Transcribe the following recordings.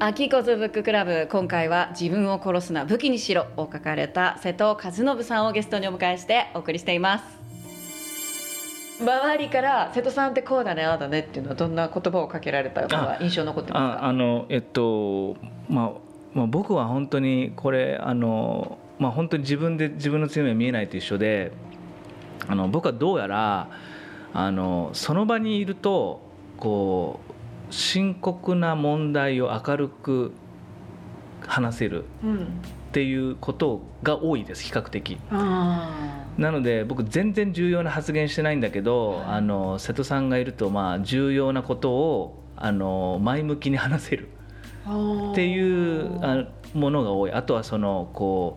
秋こずブッククラブ今回は自分を殺すな武器にしろを書かれた瀬戸和信さんをゲストにお迎えしてお送りしています。周りから瀬戸さんってこうだねああだねっていうのはどんな言葉をかけられたか印象残ってますか？ああのえっとまあまあ、僕は本当にこれあの、まあ、本当に自分で自分の強みが見えないと一緒であの僕はどうやらあのその場にいるとこう深刻な問題を明るく話せるっていうことが多いです比較的。なので僕全然重要な発言してないんだけどあの瀬戸さんがいるとまあ重要なことをあの前向きに話せる。っていうものが多いあとはそのこ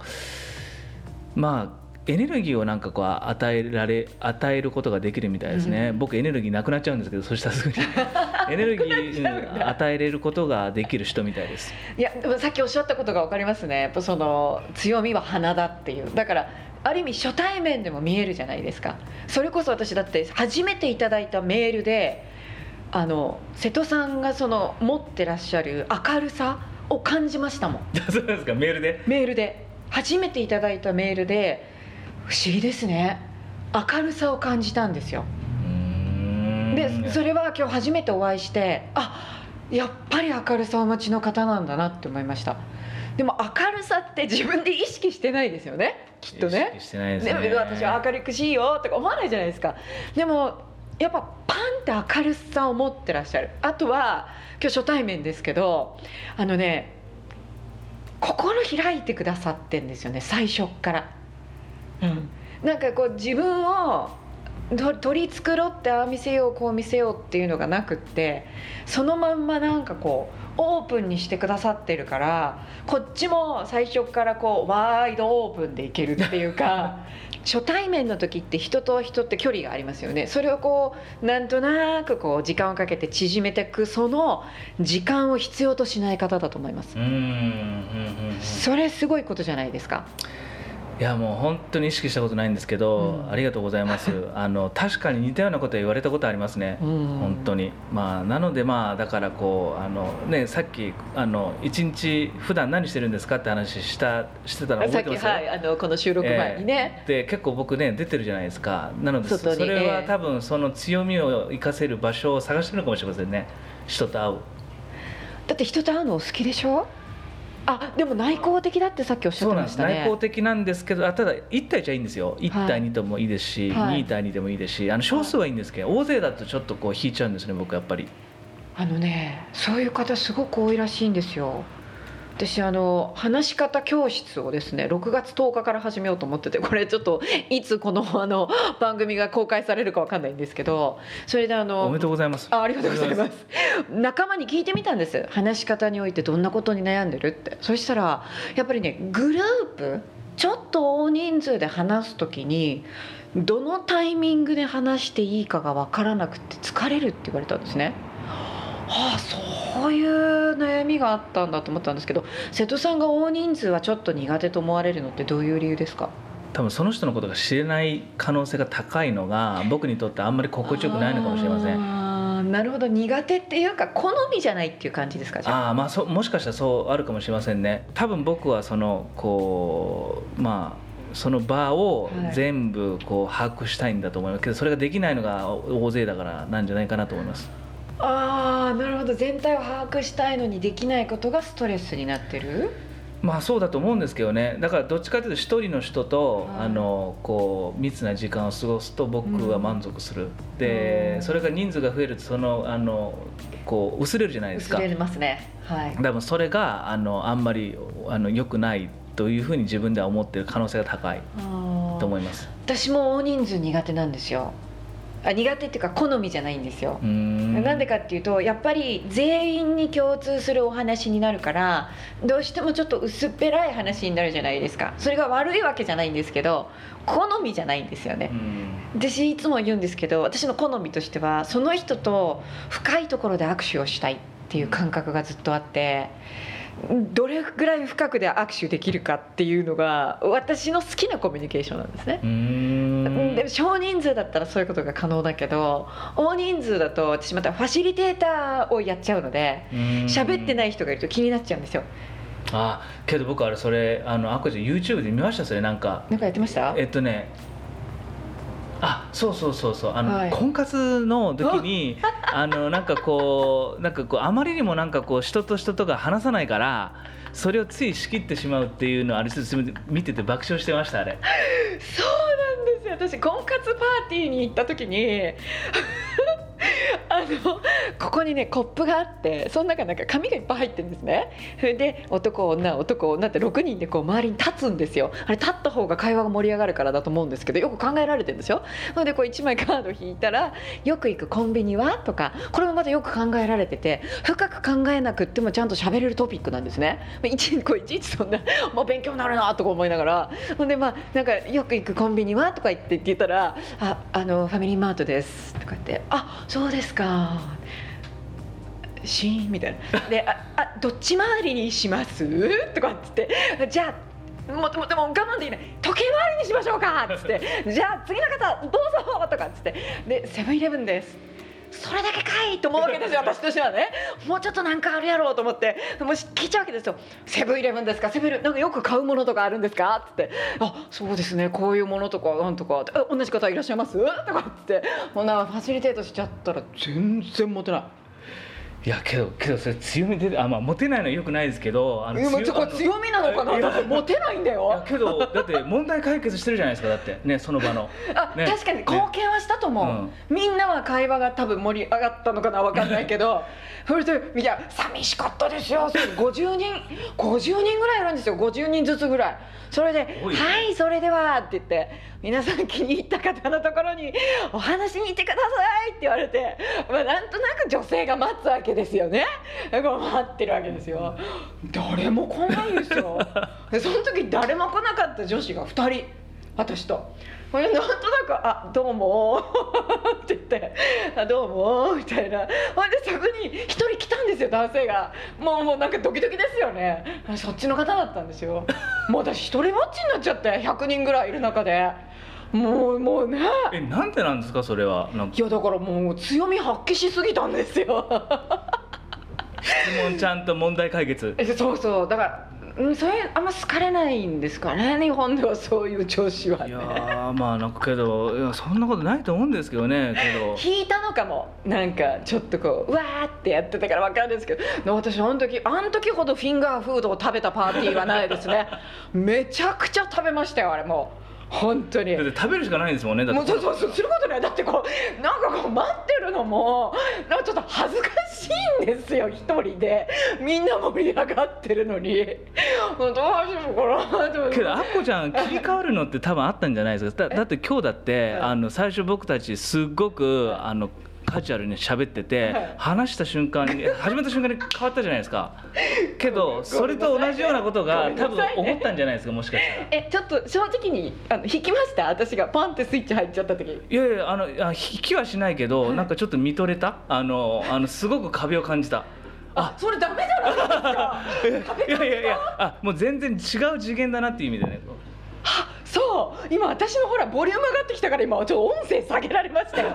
うまあエネルギーをなんかこう与えられ与えることができるみたいですね、うん、僕エネルギーなくなっちゃうんですけどそしたらすぐに。エネルギー与えれることができる人みたいです。いやでもさっきおっしゃったことが分かりますね。やっぱその強みは鼻だっていう。だからある意味初対面でも見えるじゃないですか。それこそ私だって初めていただいたメールであの瀬戸さんがその持ってらっしゃる明るさを感じましたもん。そうですか。メールで？メールで。初めていただいたメールで不思議ですね。明るさを感じたんですよ。でそれは今日初めてお会いしてあやっぱり明るさをお持ちの方なんだなって思いました。でも明るさって自分で意識してないですよね。きっとね。意識してないですね。でも私は明るくしいよとか思わないじゃないですか。でもやっぱパンって明るさを持ってらっしゃる。あとは今日初対面ですけどあのね心開いてくださってんですよね最初っから、うん、なんかこう自分を取り繕ってああ見せようこう見せようっていうのがなくってそのまんまなんかこうオープンにしてくださってるからこっちも最初からこうワイドオープンでいけるっていうか 初対面の時って人と人って距離がありますよね。それをこうなんとなくこう時間をかけて縮めていくその時間を必要としない方だと思います。それすごいことじゃないですかいやもう本当に意識したことないんですけど、うん、ありがとうございます。あの確かに似たようなこと言われたことありますね、うん、本当に。まあなのでまあだからこうあのねさっきあの一日普段何してるんですかって話したしてたら覚えてます？はいあのこの収録前にね、えー、で結構僕ね出てるじゃないですか。なのでそれは多分その強みを生かせる場所を探してるのかもしれませんね。人と会う。だって人と会うのお好きでしょ？あでも内向的だってさっきおっしゃってましたね。内向的なんですけどあただ1対1はいいんですよ。1対2でもいいですし、はい、2対2でもいいですしあの少数はいいんですけど、大勢だとちょっとこう引いちゃうんですね僕やっぱり。あのねそういう方すごく多いらしいんですよ私あの話し方教室をですね6月10日から始めようと思っててこれちょっと いつこのあの番組が公開されるか分かんないんですけどそれであのおめでとうございます。あありがとうございます。仲間に聞いてみたんです。話し方においてどんなことに悩んでるって。そしたらやっぱりねグループちょっと大人数で話す時にどのタイミングで話していいかが分からなくて疲れるって言われたんですね。ああそういう悩みがあったんだと思ったんですけど瀬戸さんが大人数はちょっと苦手と思われるのってどういう理由ですか？多分その人のことが知れない可能性が高いのが僕にとってあんまり心地よくないのかもしれません。なるほど苦手っていうか好みじゃないっていう感じですかあ？あまあそもしかしたらそうあるかもしれませんね。多分僕はそのこうまあその場を全部こう把握したいんだと思います。けどそれができないのが大勢だからなんじゃないかなと思いますああなるほど。全体を把握したいのにできないことがストレスになってる？まあそうだと思うんですけどね。だからどっちかというと一人の人と、はい、あのこう密な時間を過ごすと僕は満足する、うん、でそれが人数が増えるとそのあのこう薄れるじゃないですか。薄れますね。はい。多分それがあのあんまりあの良くないというふうに自分では思ってる可能性が高いと思います。私も大人数苦手なんですよあ苦手っていうか好みじゃないんですよ。なんでかっていうとやっぱり全員に共通するお話になるからどうしてもちょっと薄っぺらい話になるじゃないですか。それが悪いわけじゃないんですけど好みじゃないんですよね。私いつも言うんですけど私の好みとしてはその人と深いところで握手をしたいっっていう感覚がずっとあってどれぐらい深くで握手できるかっていうのが私の好きなコミュニケーションなんですね。でも少人数だったらそういうことが可能だけど大人数だと私またファシリテーターをやっちゃうので喋ってない人がいると気になっちゃうんですよ。あけど僕あれそれあのあこちゃん YouTube で見ました？それなんか。なんかやってました？えっとねあそうそうそうそう。あの、はい、婚活の時に あのなんかこうなんかこうあまりにもなんかこう人と人とが話さないからそれをつい仕切ってしまうっていうのをあれちょっと見てて爆笑してましたあれ。そうなんですよ。私婚活パーティーに行った時に あのここにねコップがあってその中なんか紙がいっぱい入ってるんですね。それで男女男女って6人でこう周りに立つんですよ。あれ立った方が会話が盛り上がるからだと思うんですけどよく考えられてるんですよ。それでこう1枚カード引いたら「よく行くコンビニは?」とかこれもまたよく考えられてて深く考えなくってもちゃんと喋れるトピックなんですね。いちこういちいちそんなもう勉強になるなとか思いながら。ほんでまあなんか「よく行くコンビニは?」とか言って言ったら「ああのファミリーマートです」とか言って「あそうですか」シーンみたいな。でああどっち回りにします？とかっつってじゃあもうでも我慢できない。時計回りにしましょうかっつってじゃあ次の方どうぞとかっつって。でセブンイレブンですそれだけかいと思うわけですよ 私としてはね。もうちょっとなんかあるやろうと思って。もし聞いちゃうわけですよ「セブンイレブンですか？セブンイレブン。なんかよく買うものとかあるんですか?」っつって「あそうですね。こういうものとかなんとか。同じ方いらっしゃいます?」とかっって。もうなんかファシリテートしちゃったら全然モテない。いやけどけどそれ強みであまあモテないのはよくないですけどあの強強みなのかな？だってモテないんだよ。けどだって問題解決してるじゃないですかだって。ねその場の。あ、ね、確かに貢献はしたと思う、ねうん、みんなは会話が多分盛り上がったのかな分かんないけど。それでいや寂しかったですよ。50人50人ぐらいいるんですよ。50人ずつぐらい。それで「はいそれでは」って言って皆さん気に入った方のところに「お話に行ってください」って言われて、まあ、なんとなく女性が待つわけですよね。こう待ってるわけですよ。誰も来ないんですよでその時誰も来なかった女子が2人。私と。これなんとなく「あどうも」って言って「あどうも」みたいな。ほんでそこに1人来たんですよ男性が。もうもうなんかドキドキですよね。そっちの方だったんですよ。もう私一人ぼっちになっちゃって。100人ぐらいいる中で。もうもうね。えなんでなんですかそれは？いやだからもう強み発揮しすぎたんですよ。質問ちゃんと問題解決。そうそう。だからうん、それあんま好かれないんですかね日本ではそういう調子は、ね、いやまあなんかけどいやそんなことないと思うんですけどねけど。引いたのかも。なんかちょっとこううわーってやってたから分かるんですけど。私あの時あの時ほどフィンガーフードを食べたパーティーはないですね。めちゃくちゃ食べましたよあれもう。本当に。だって食べるしかないんですもんねだって。もうそうそうそうすることない。だってこうなんかこう待ってるのもなんかちょっと恥ずかしいんですよ一人で。みんな盛り上がってるのに。どうしようかなけどアッコちゃん切り替わるのって多分あったんじゃないですか。だだって今日だってあの最初僕たちすっごくあのカジュアルに喋ってて、はい、話した瞬間に始めた瞬間に変わったじゃないですか。けどそれと同じようなことが多分起こったんじゃないですかもしかしたら。えちょっと正直にあの引きました？私がパンってスイッチ入っちゃった時。いやいやあのあ引きはしないけど、はい、なんかちょっと見とれた？あのあのすごく壁を感じた。あそれダメじゃないですか。いやいやいやあもう全然違う次元だなっていう意味でね。はそう。今私のほらボリューム上がってきたから今ちょっと音声下げられましたよ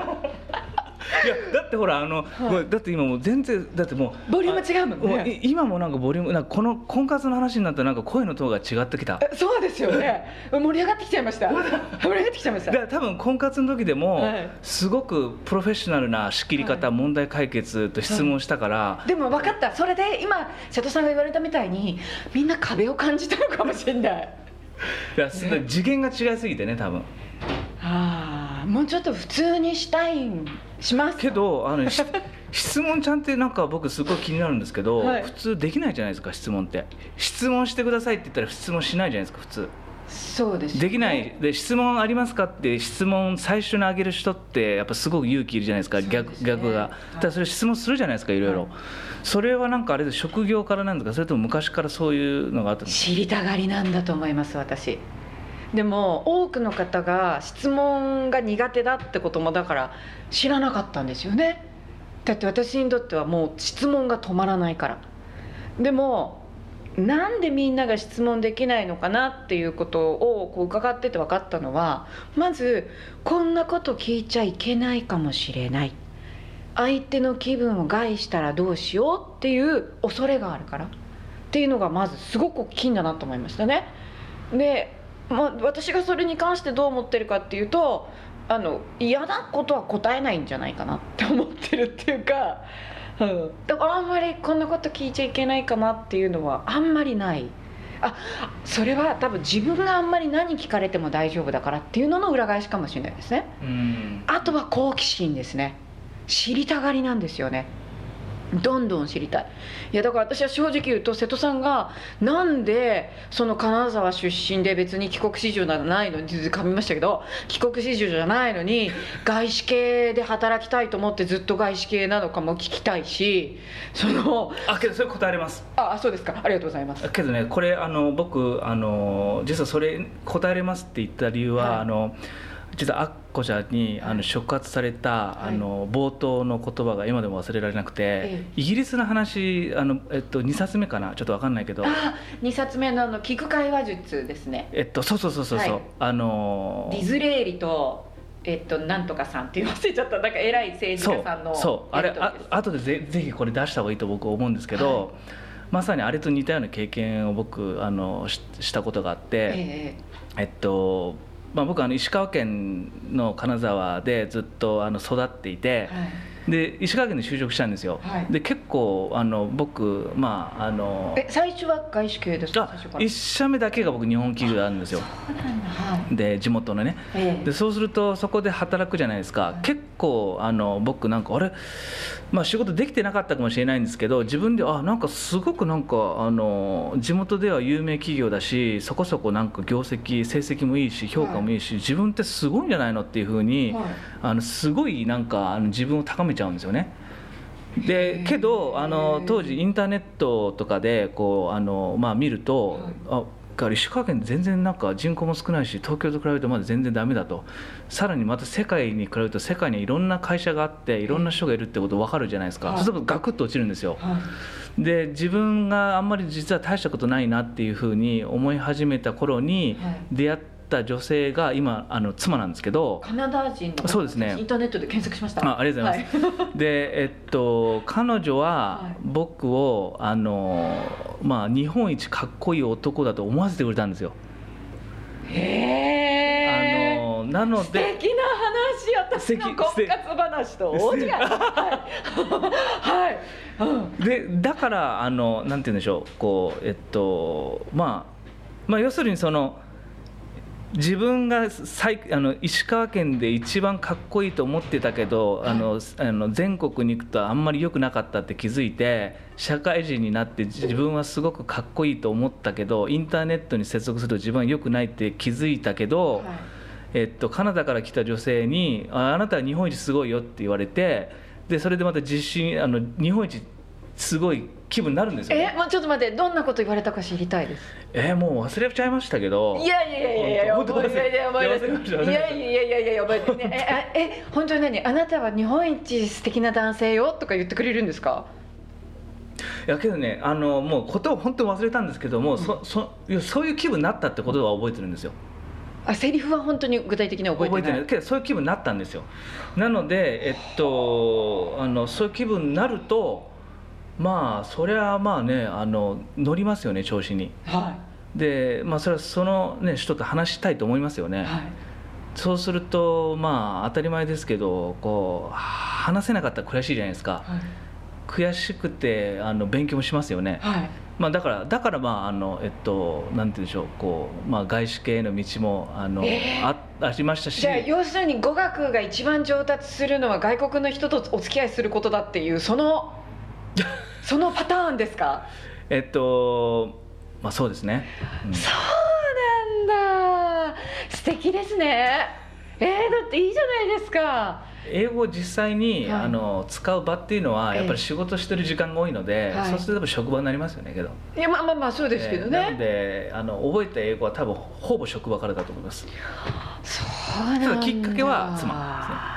いやだってほらあの、はい、だって今もう全然だってもうボリューム違うもんね。今もなんかボリュームなんかこの婚活の話になったらなんか声のトーンが違ってきた。そうですよね。盛り上がってきちゃいました。盛り上がってきちゃいました。だから多分婚活の時でも、はい、すごくプロフェッショナルな仕切り方、はい、問題解決と質問したから、でも分かった。それで今瀬戸さんが言われたみたいにみんな壁を感じたのかもしれない。いや、ね、次元が違いすぎてね多分もうちょっと普通にしたいします。けどあの質問ちゃんってなんか僕すごい気になるんですけど、はい、普通できないじゃないですか質問って。質問してくださいって言ったら質問しないじゃないですか普通。そうです、ね、できない。で質問ありますかって質問最初にあげる人ってやっぱすごく勇気いるじゃないですか、ね、逆逆が、ただそれ質問するじゃないですかいろいろ、はい、それはなんかあれで職業からなんですかそれとも昔からそういうのがあった知りたがりなんだと思います私でも多くの方が質問が苦手だってこともだから知らなかったんですよね。だって私にとってはもう質問が止まらないから。でもなんでみんなが質問できないのかなっていうことをこう伺ってて分かったのはまずこんなこと聞いちゃいけないかもしれない。相手の気分を害したらどうしようっていう恐れがあるから。っていうのがまずすごく大きいんだなと思いましたね。で、まあ、私がそれに関してどう思ってるかっていうとあの嫌なことは答えないんじゃないかなって思ってるっていうか、うん、だからあんまりこんなこと聞いちゃいけないかなっていうのはあんまりない。あそれは多分自分があんまり何聞かれても大丈夫だからっていうのの裏返しかもしれないですね。うんあとは好奇心ですね知りたがりなんですよねどんどん知りたい。いやだから私は正直言うと瀬戸さんがなんでその金沢出身で別に帰国子女じゃないのに噛みましたけど帰国子女じゃないのに外資系で働きたいと思ってずっと外資系なのかも聞きたいしそのあけどそれ答えれます。あそうですか。ありがとうございます。けどねこれあの僕あの実はそれ答えれますって言った理由は、はい。あの実はアッコちゃんにあの触発された、あの冒頭の言葉が今でも忘れられなくて、えイギリスの話あの、えっと、2冊目かな？ちょっと分かんないけど。あ2冊目のあの聞く会話術ですね。えっとそうそうそうそうそう、はい。あのディズレーリとえっとなんとかさんって言わせちゃった。なんか偉い政治家さんのそうあれあ後でぜぜひこれ出した方がいいと僕思うんですけど、はいまさにあれと似たような経験を僕あのししたことがあって、え。えっとまあ、僕あの石川県の金沢でずっとあの育っていて、はい。で石川県で就職したんですよ、はい。で結構あの僕まああのえ最初は外資系ですか？あ最初から。1社目だけが僕日本企業なんですよ。で地元のね。ええ。でそうするとそこで働くじゃないですか、い。結構あの僕なんかあれ、まあ、仕事できてなかったかもしれないんですけど自分であなんかすごくなんかあの地元では有名企業だしそこそこなんか業績成績もいいし評価もいいし、自分ってすごいんじゃないのっていうふうに、はい。あのすごいなんかあの自分を高めちゃうんですよね。でけどあの当時インターネットとかでこうあの、まあ、見ると、あだから石川県全然なんか人口も少ないし東京と比べるとまだ全然ダメだと。さらにまた世界に比べると世界にはいろんな会社があっていろんな人がいるってこと分かるじゃないですか、はい。そうするとガクッと落ちるんですよ。はい。で自分があんまり実は大したことないなっていうふうに思い始めた頃にはい。出会った女性が今あの妻なんですけど、カナダ人のそうですね。インターネットで検索しました。あありがとうございます、でえっと彼女ははい。僕をあのまあ日本一かっこいい男だと思わせてくれたんですよ。へえあのなの素で敵な話私の婚活話と大違い。はい、はい。うん、でだからあのなんて言うんでしょう。こうえっとまあまあ要するにその自分が最あの石川県で一番かっこいいと思ってたけど、あのあの全国に行くとあんまり良くなかったって気づいて社会人になって自分はすごくかっこいいと思ったけどインターネットに接続すると自分は良くないって気づいたけど、はい。えっと、カナダから来た女性にあ「あなたは日本一すごいよ」って言われてでそれでまた実習あの日本一すごい気分になるんですよ、えもうちょっと待ってどんなこと言われたか知りたいです。えーもう忘れちゃいましたけど。いやいやいやいやいや本当覚えてい。やい。いやいやいやいやいやいや覚えてね。えあえ本当に何？あなたは日本一素敵な男性よとか言ってくれるんですか？いやけどねあのもうことを本当に忘れたんですけども、そそいやそういう気分になったってことは覚えてるんですよ。あセリフは本当に具体的には覚えてない。覚えてない。けどそういう気分になったんですよ。なのでえっとあのそういう気分になるとまあそりゃまあねあの乗りますよね調子に。はでまあそれはそのね人と話したいと思いますよね、いはい。そうするとまあ当たり前ですけどこう話せなかったら悔しいじゃないですか。はい。悔しくてあの勉強もしますよね、はい。まあ、だからだからまああのえっとなんて言うんでしょうこう、まあ、外資系の道もあの、えー。あありましたし。じゃあ要するに語学が一番上達するのは外国の人とお付き合いすることだっていうそのそのパターンですか？えっとまあそうですね、うん。そうなんだ。素敵ですね。えー、だっていいじゃないですか。英語を実際に、はい。あの使う場っていうのはええ。やっぱり仕事してる時間が多いので、はい。そうすると職場になりますよねけど。いやまあまあまあそうですけどえーなのね、であの覚えた英語は多分ほぼ職場からだと思います。そうなんだきっかけは妻ですね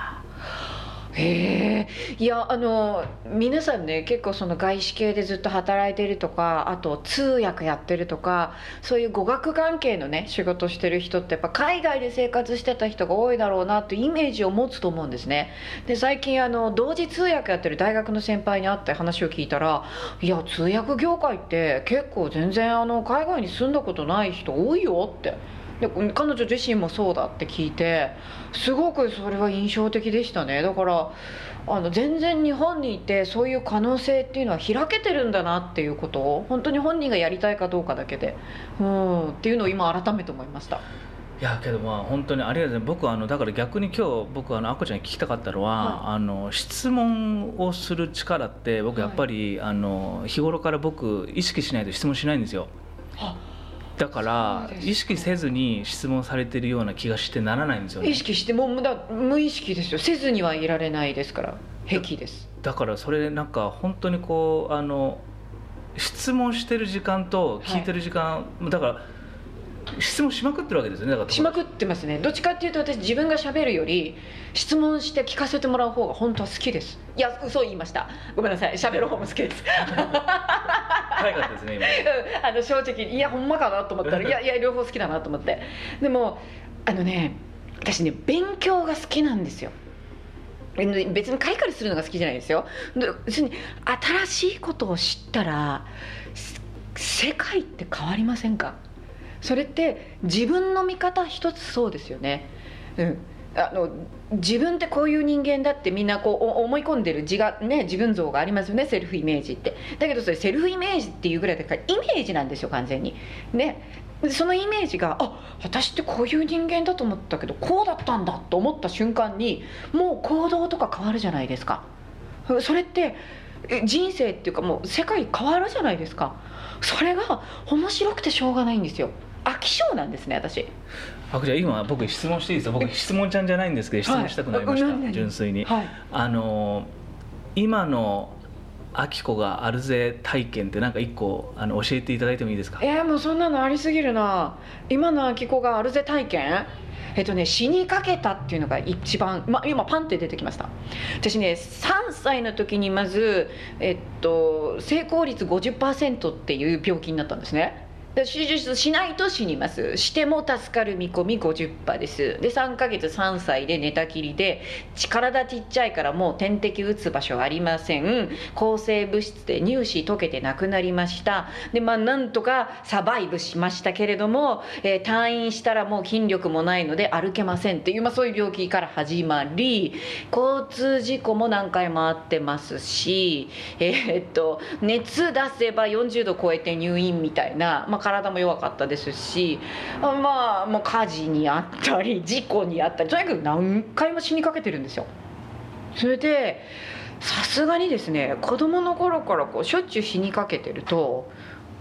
へえいやあの皆さんね結構その外資系でずっと働いてるとかあと通訳やってるとかそういう語学関係のね仕事してる人ってやっぱ海外で生活してた人が多いだろうなというイメージを持つと思うんですねで最近あの同時通訳やってる大学の先輩に会って話を聞いたらいや通訳業界って結構全然あの海外に住んだことない人多いよって。で彼女自身もそうだって聞いてすごくそれは印象的でしたね。だからあの全然日本にいてそういう可能性っていうのは開けてるんだなっていうことを本当に本人がやりたいかどうかだけで。うん。っていうのを今改めて思いました。いやけどまあ本当にありがとうございます。僕あのだから逆に今日僕あのあこちゃんに聞きたかったのは、はい、あの質問をする力って僕やっぱり、はい、あの日頃から僕意識しないと質問しないんですよ。だから意識せずに質問されてるような気がしてならないんですよね。意識しても無だ無意識ですよ。せずにはいられないですから。癖です。だからそれなんか本当にこうあの質問してる時間と聞いてる時間、はい、だから質問しまくってるわけですよねだからしまくってますね。どっちかっていうと私自分がしゃべるより質問して聞かせてもらう方が本当は好きです。いや嘘言いました。ごめんなさい。しゃべる方も好きです。早かったですね今、うん、あの正直いやほんまかなと思ったら いやいや両方好きだなと思って。でもあのね私ね勉強が好きなんですよ。別にカリカリするのが好きじゃないですよ。別に新しいことを知ったら世界って変わりませんか？それって自分の見方一つそうですよね。うん。あの自分ってこういう人間だってみんなこう思い込んでる自が、ね、自分像がありますよね。セルフイメージって。だけどそれセルフイメージっていうぐらいだからイメージなんですよ完全に。ね。そのイメージがあ私ってこういう人間だと思ったけどこうだったんだと思った瞬間にもう行動とか変わるじゃないですか。それって人生っていうかもう世界変わるじゃないですか。それが面白くてしょうがないんですよ。飽き性なんですね私。あじゃあ今僕質問していいですか？僕質問ちゃんじゃないんですけど質問したくなりました、はい、純粋に、はい、あの今のあきこがあるぜ体験ってなんか一個あの教えていただいてもいいですか？えー、もうそんなのありすぎるな。今のあきこがあるぜ体験？えっとね死にかけたっていうのが一番、ま、今パンって出てきました。私ね3歳の時にまず、えっと、成功率50%っていう病気になったんですね手術しないと死にます。しても助かる見込み50%です。で3ヶ月3歳で寝たきりで体ちっちゃいからもう点滴打つ場所ありません。抗生物質で乳歯溶けて亡くなりました。でまあなんとかサバイブしましたけれども、えー、退院したらもう筋力もないので歩けませんっていう、まあ、そういう病気から始まり交通事故も何回もあってますしえー、っと熱出せば40度超えて入院みたいな、まあ体も弱かったですしまあもう火事にあったり 事故にあったりとにかく何回も死にかけてるんですよ。それでさすがにですね子供の頃からこうしょっちゅう死にかけてると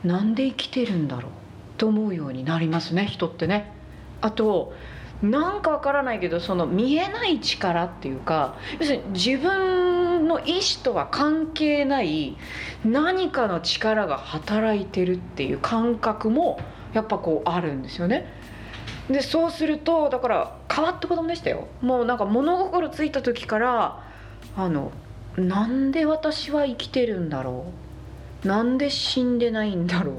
なんで生きてるんだろうと思うようになりますね人ってね。あとなんかわからないけどその見えない力っていうか要するに自分の意思とは関係ない何かの力が働いてるっていう感覚もやっぱこうあるんですよね。でそうするとだから変わった子供でしたよ。もうなんか物心ついた時からあのなんで私は生きてるんだろうなんで死んでないんだろう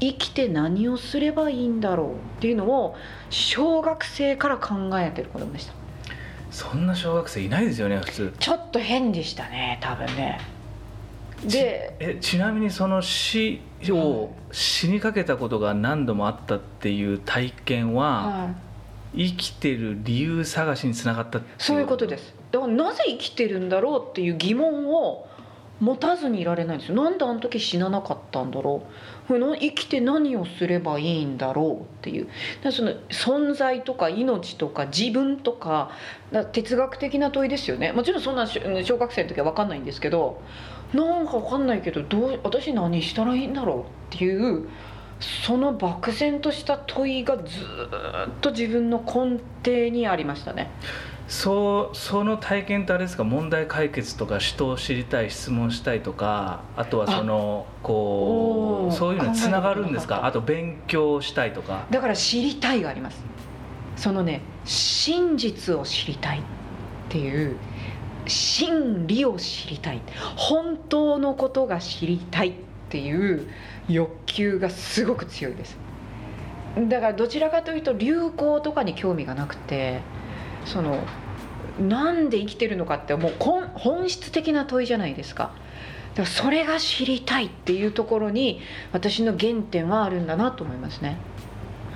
生きて何をすればいいんだろうっていうのを小学生から考えてる子供でした。そんな小学生いないですよね普通。ちょっと変でしたね多分ね。でえちなみにその死を死にかけたことが何度もあったっていう体験は、はい、生きてる理由探しにつながったそういうことです。だからなぜ生きてるんだろうっていう疑問を持たずにいられないんですよ。なんであの時死ななかったんだろう？生きて何をすればいいんだろうっていうその存在とか命とか自分とか哲学的な問いですよねもちろんそんな小学生の時は分かんないんですけどなんか分かんないけどどう私何したらいいんだろうっていうその漠然とした問いがずっと自分の根底にありましたね。そうその体験ってあれですか？問題解決とか人を知りたい質問したいとかあとはそのこうそういうのにつながるんですか？あと勉強したいとか。だから知りたいがあります。そのね真実を知りたいっていう真理を知りたい。本当のことが知りたいっていう欲求がすごく強いです。だからどちらかというと流行とかに興味がなくてそのなんで生きてるのかってもう本質的な問いじゃないですか。だからそれが知りたいっていうところに私の原点はあるんだなと思いますね。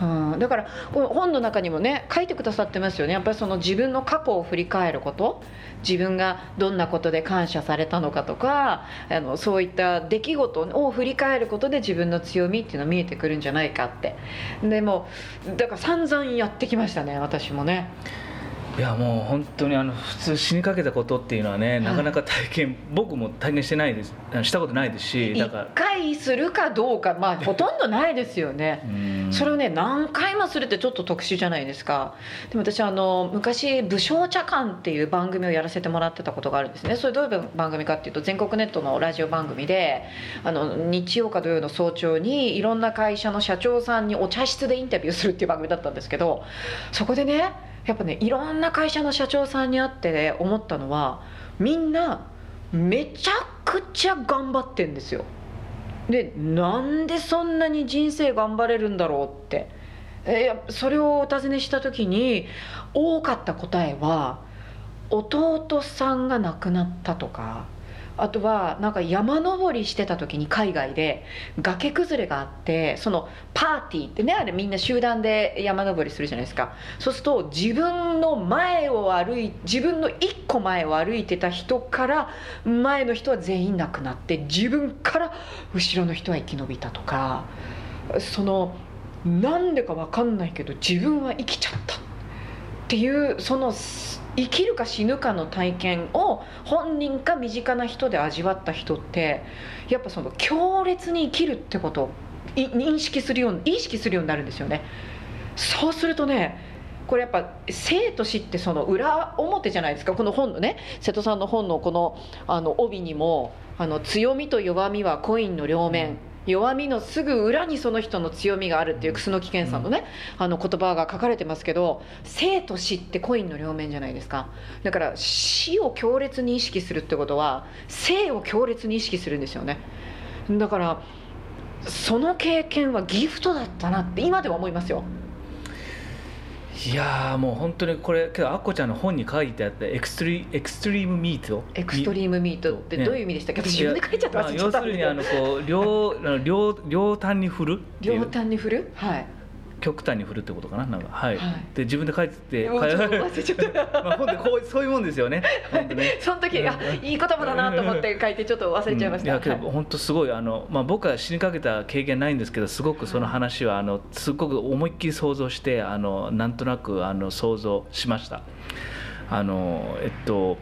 うん、だからこの本の中にもね書いてくださってますよね。やっぱりその自分の過去を振り返ること。自分がどんなことで感謝されたのかとかあのそういった出来事を振り返ることで自分の強みっていうのは見えてくるんじゃないかって。でもだから散々やってきましたね私もね。いやもう本当にあの普通死にかけたことっていうのはね、はい、なかなか体験僕も体験してないです。したことないですしだから。1回するかどうかまあほとんどないですよね。それをね何回もするってちょっと特殊じゃないですか。でも私あの昔「武将茶館」っていう番組をやらせてもらってたことがあるんですね。それどういう番組かっていうと全国ネットのラジオ番組であの日曜か土曜の早朝にいろんな会社の社長さんにお茶室でインタビューするっていう番組だったんですけどそこでねやっぱねいろんな会社の社長さんに会って思ったのはみんなめちゃくちゃ頑張ってんですよ。でなんでそんなに人生頑張れるんだろうって。えそれをお尋ねした時に多かった答えは弟さんが亡くなったとかあとはなんか山登りしてた時に海外で崖崩れがあってそのパーティーってねあれみんな集団で山登りするじゃないですか。そうすると自分の前を歩い自分の一個前を歩いてた人から前の人は全員亡くなって自分から後ろの人は生き延びたとかそのなんでか分かんないけど自分は生きちゃったっていうその生きるか死ぬかの体験を本人か身近な人で味わった人ってやっぱその強烈に生きるってことを認識するように意識するようになるんですよね。そうするとねこれやっぱ生と死ってその裏表じゃないですかこの本のね瀬戸さんの本のこのあの帯にもあの強みと弱みはコインの両面弱みのすぐ裏にその人の強みがあるっていう楠木健さんのね、うん、あの言葉が書かれてますけど生と死ってコインの両面じゃないですか。だから死を強烈に意識するってことは生を強烈に意識するんですよね。だからその経験はギフトだったなって今では思いますよいやもう本当にこれけどアッコちゃんの本に書いてあった extre extreme meet extre me meet ってどういう意味でしたっけ、ね、私自分で書いちゃってます要するにあのこう両両両端に振る両端に振る？はい極端に振るってことかななんか。はい、はい、で自分で書いててまあ本でこうそういうもんですよね。ね。その時あいい言葉だなと思って書いてちょっと忘れちゃいました、うん、いやけど、本当すごいあの、まあ、僕は死にかけた経験ないんですけどすごくその話はあのすごく思いっきり想像してあのなんとなくあの想像しました。あのえっと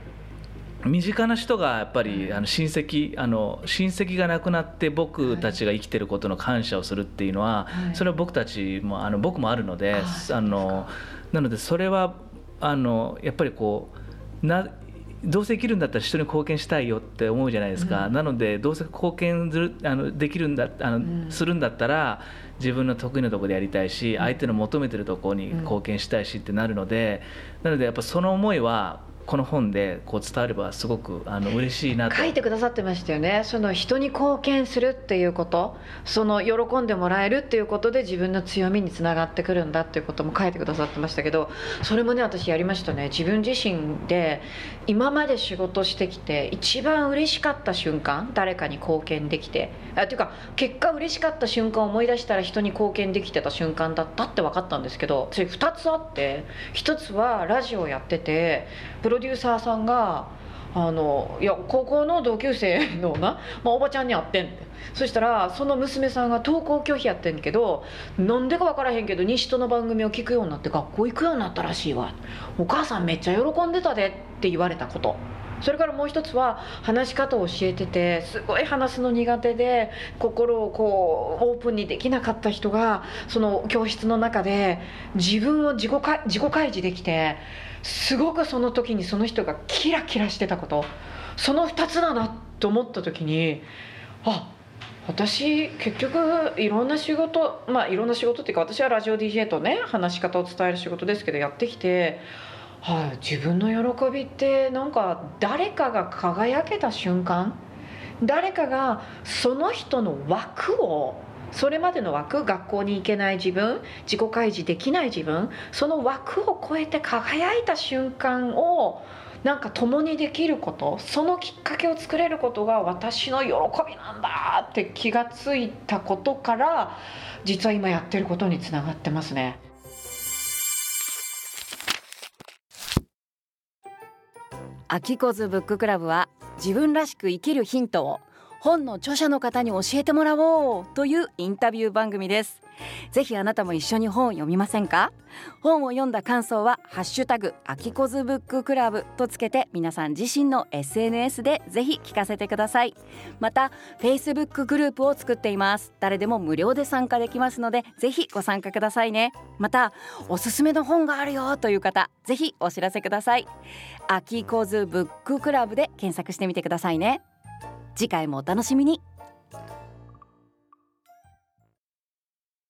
身近な人がやっぱりあの親戚あの親戚が亡くなって僕たちが生きてることの感謝をするっていうのは、はい、それは僕たちもあの僕もあるのであのなのでそれはあのやっぱりこうなどうせ生きるんだったら人に貢献したいよって思うじゃないですか、うん、なのでどうせ貢献するあのできるんだあの、うん、するんだったら自分の得意なところでやりたいし、相手の求めてるところに貢献したいしってなるので、なのでやっぱその思いはこの本でこう伝わればすごくあの嬉しいなと。書いてくださってましたよね。その人に貢献するっていうこと。その喜んでもらえるっていうことで自分の強みにつながってくるんだっていうことも書いてくださってましたけど。それもね私やりましたね。自分自身で今まで仕事してきて一番嬉しかった瞬間誰かに貢献できて。あっていうか結果嬉しかった瞬間を思い出したら人に貢献できてた瞬間だったって分かったんですけどそれ2つあって1つはラジオやっててプロロデューサーさんがあのいや高校の同級生のな、まあ、おばちゃんに会ってんって。そしたらその娘さんが登校拒否やってんけどなんでか分からへんけど西との番組を聞くようになって学校行くようになったらしいわ。お母さんめっちゃ喜んでたでって言われたこと。それからもう一つは話し方を教えててすごい話すの苦手で心をこうオープンにできなかった人がその教室の中で自分を自己自己開示できてすごくその時にその人がキラキラしてたこと。その2つだなと思った時にあ私結局いろんな仕事まあいろんな仕事っていうか私はラジオ DJ とね話し方を伝える仕事ですけどやってきてはい、自分の喜びってなんか誰かが輝けた瞬間？誰かがその人の枠をそれまでの枠学校に行けない自分自己開示できない自分その枠を超えて輝いた瞬間をなんか共にできることそのきっかけを作れることが私の喜びなんだって気がついたことから実は今やってることにつながってますね。アキコズブッククラブは自分らしく生きるヒントを本の著者の方に教えてもらおうというインタビュー番組です。ぜひあなたも一緒に本を読みませんか？本を読んだ感想はハッシュタグアキコズブッククラブとつけて皆さん自身の SNS でぜひ聞かせてください。また Facebook グループを作っています。誰でも無料で参加できますのでぜひご参加くださいね。またおすすめの本があるよという方ぜひお知らせください。アキコズブッククラブで検索してみてくださいね。次回もお楽しみに。